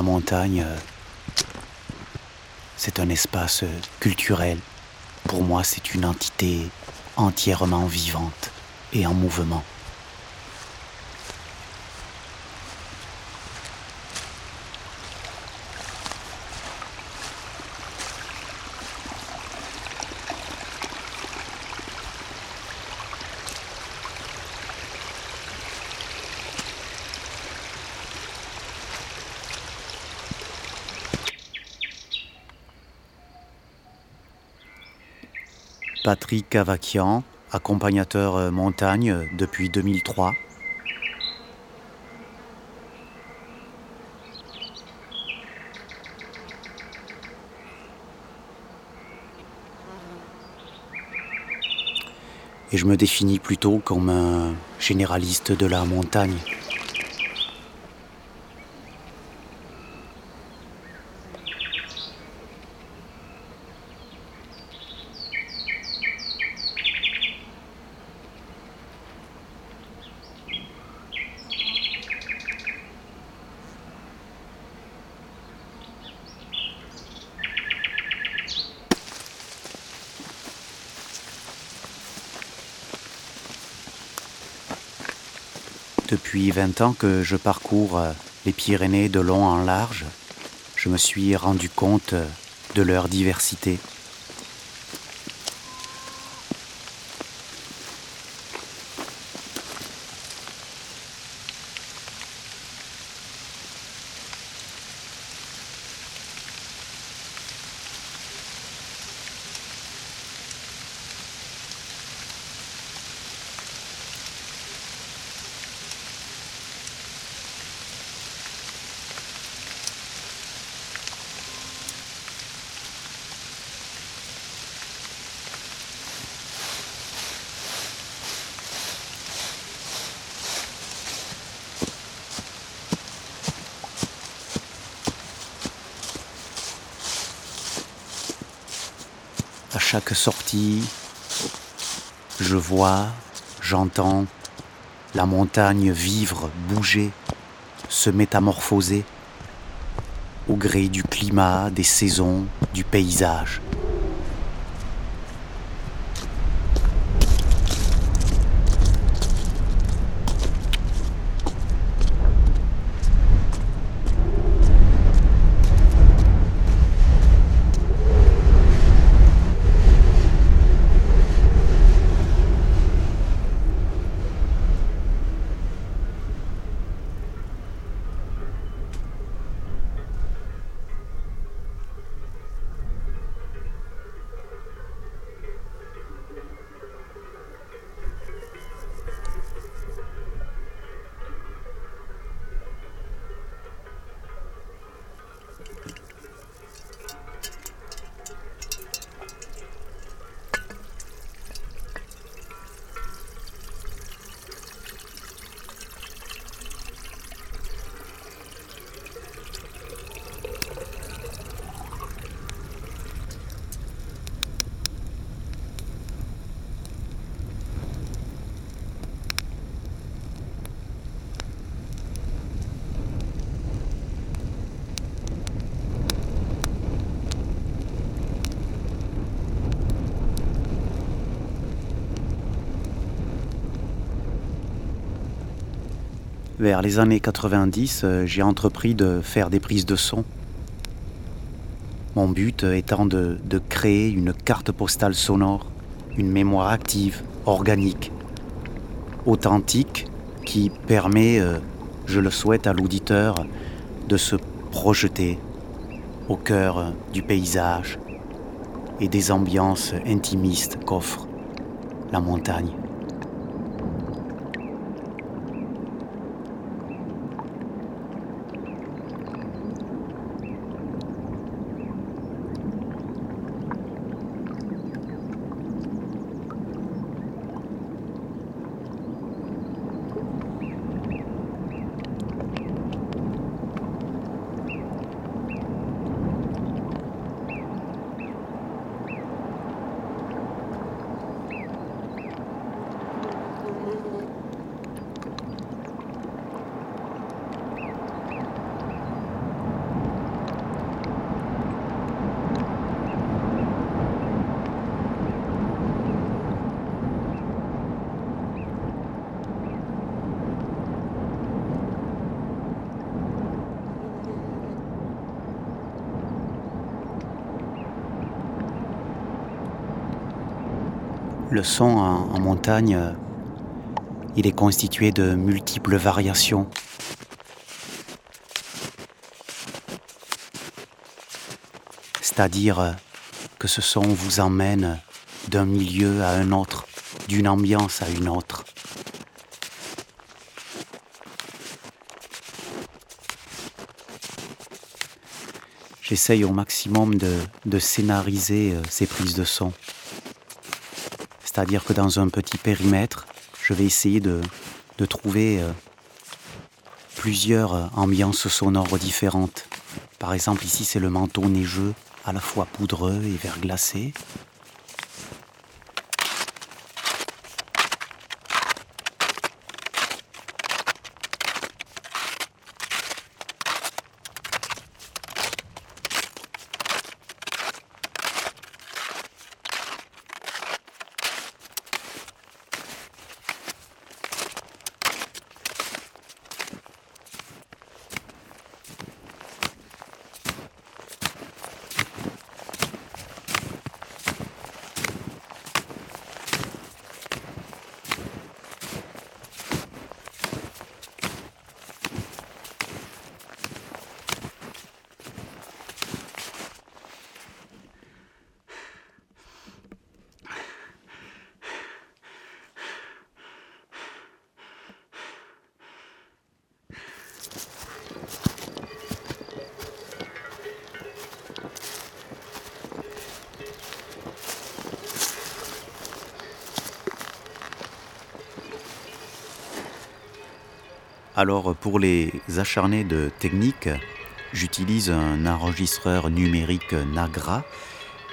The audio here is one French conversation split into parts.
La montagne, euh, c'est un espace culturel. Pour moi, c'est une entité entièrement vivante et en mouvement. Patrick Cavaquian, accompagnateur euh, montagne euh, depuis 2003. Et je me définis plutôt comme un généraliste de la montagne. Depuis 20 ans que je parcours euh, les Pyrénées de long en large, je me suis rendu compte euh, de leur diversité. Chaque sortie, je vois, j'entends la montagne vivre, bouger, se métamorphoser au gré du climat, des saisons, du paysage. Vers les années 90, euh, j'ai entrepris de faire des prises de son. Mon but étant de, de créer une carte postale sonore, une mémoire active, organique, authentique, qui permet, euh, je le souhaite à l'auditeur, de se projeter au cœur du paysage et des ambiances intimistes qu'offre la montagne. Le son en, montagne, euh, il est constitué de multiples variations. C'est-à-dire euh, que ce son vous emmène d'un milieu à un autre, d'une ambiance à une autre. J'essaye au maximum de, scénariser euh, ces prises de son. C'est-à-dire que dans un petit périmètre, je vais essayer de, trouver euh, plusieurs euh, ambiances sonores différentes. Par exemple, ici, c'est le manteau neigeux, à la fois poudreux et verglacé. Alors pour les acharnés de technique, j'utilise un enregistreur numérique Nagra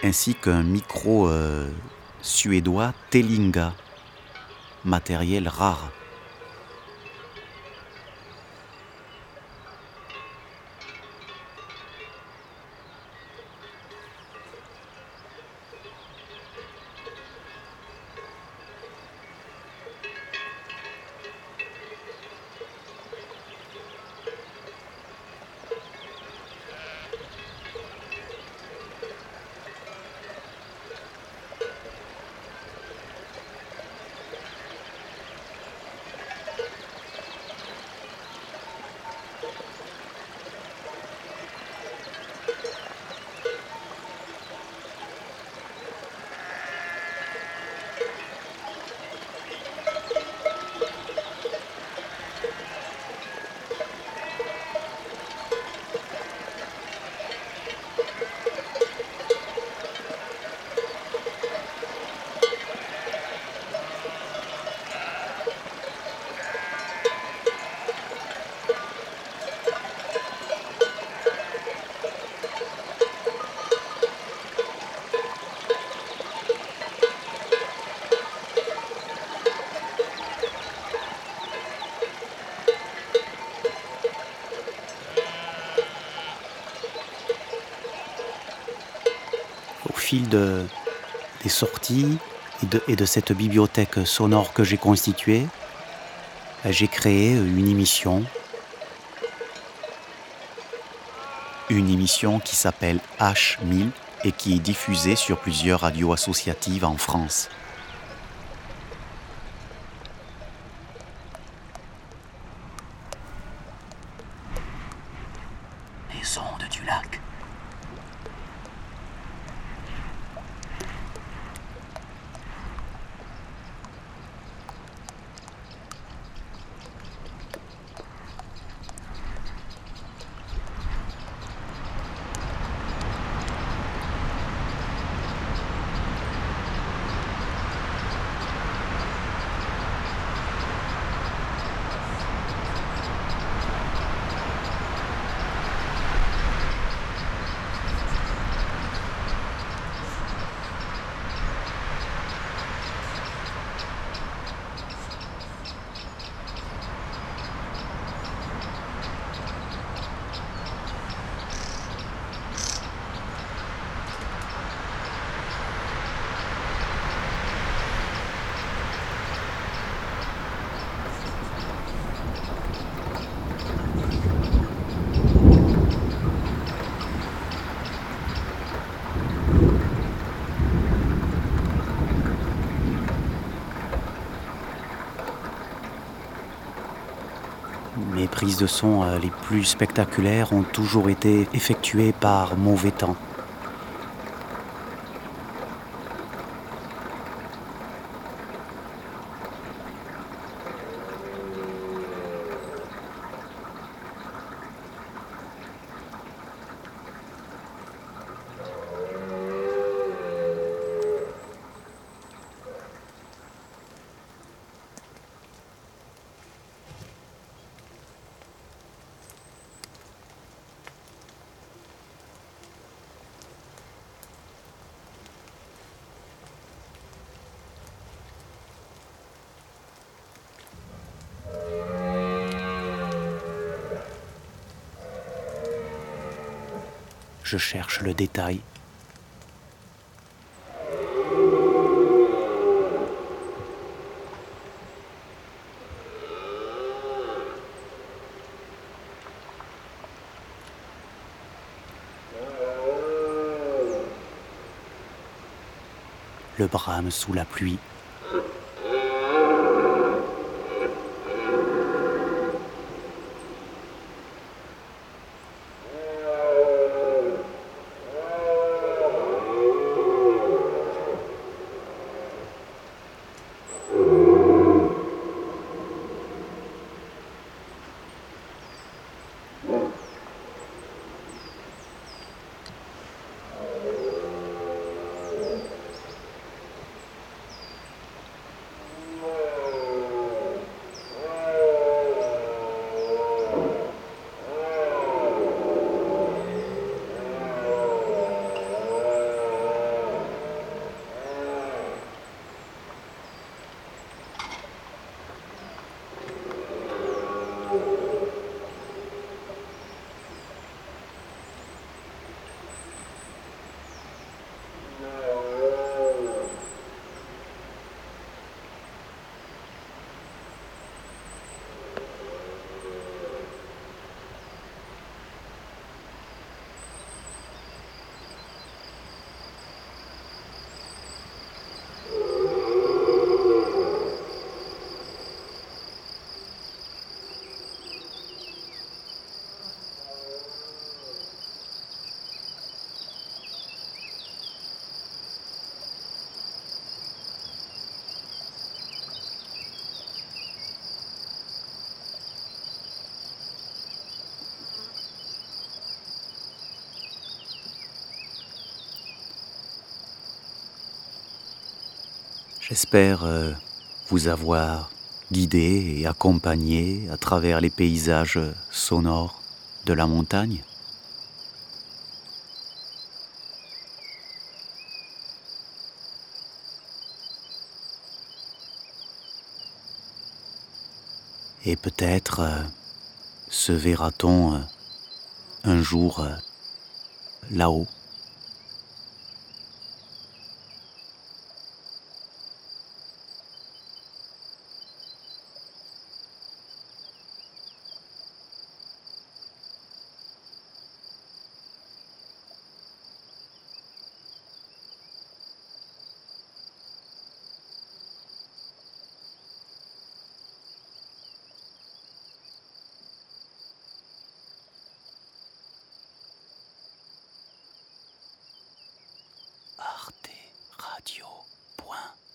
ainsi qu'un micro euh, suédois Telinga, matériel rare. Des sorties et de, cette bibliothèque sonore que j'ai constituée, ben, j'ai créé une émission. Une émission qui s'appelle H1000 et qui est diffusée sur plusieurs radios associatives en France. Prises de son euh, les plus spectaculaires ont toujours été effectuées par mauvais temps. Je cherche le détail. Le brame sous la pluie. J'espère euh, vous avoir guidé et accompagné à travers les paysages sonores de la montagne. Et peut-être euh, se verra-t-on euh, un jour là-haut radio. Point.